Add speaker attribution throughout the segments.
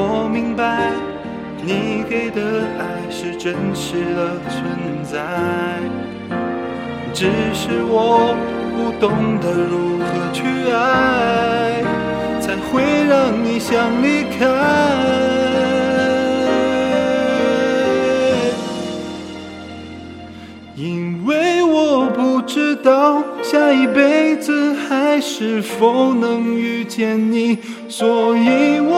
Speaker 1: 我明白，你给的爱是真实的存在，只是我不懂得如何去爱，才会让你想离开。因为我不知道下一辈子还是否能遇见你，所以我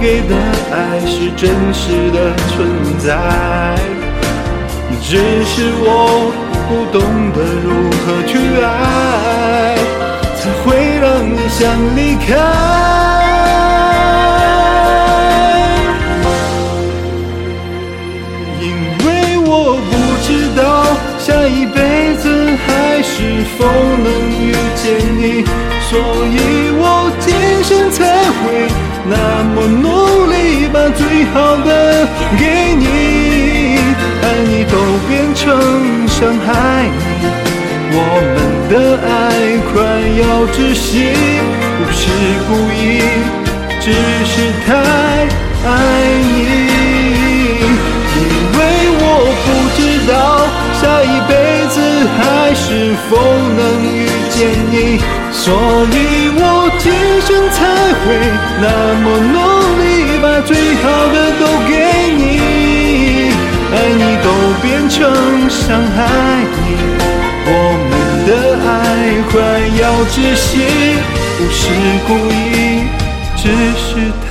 Speaker 1: 给的爱是真实的存在，只是我不懂得如何去爱，才会让你想离开。因为我不知道下一辈子还是否能遇见你，所以我今生才会那么努力，把最好的给你。爱你都变成伤害你，我们的爱快要窒息，不是故意，只是太爱你。是否能遇见你，所以我今生才会那么努力，把最好的都给你。爱你都变成伤害你，我们的爱快要窒息，不是故意，只是太。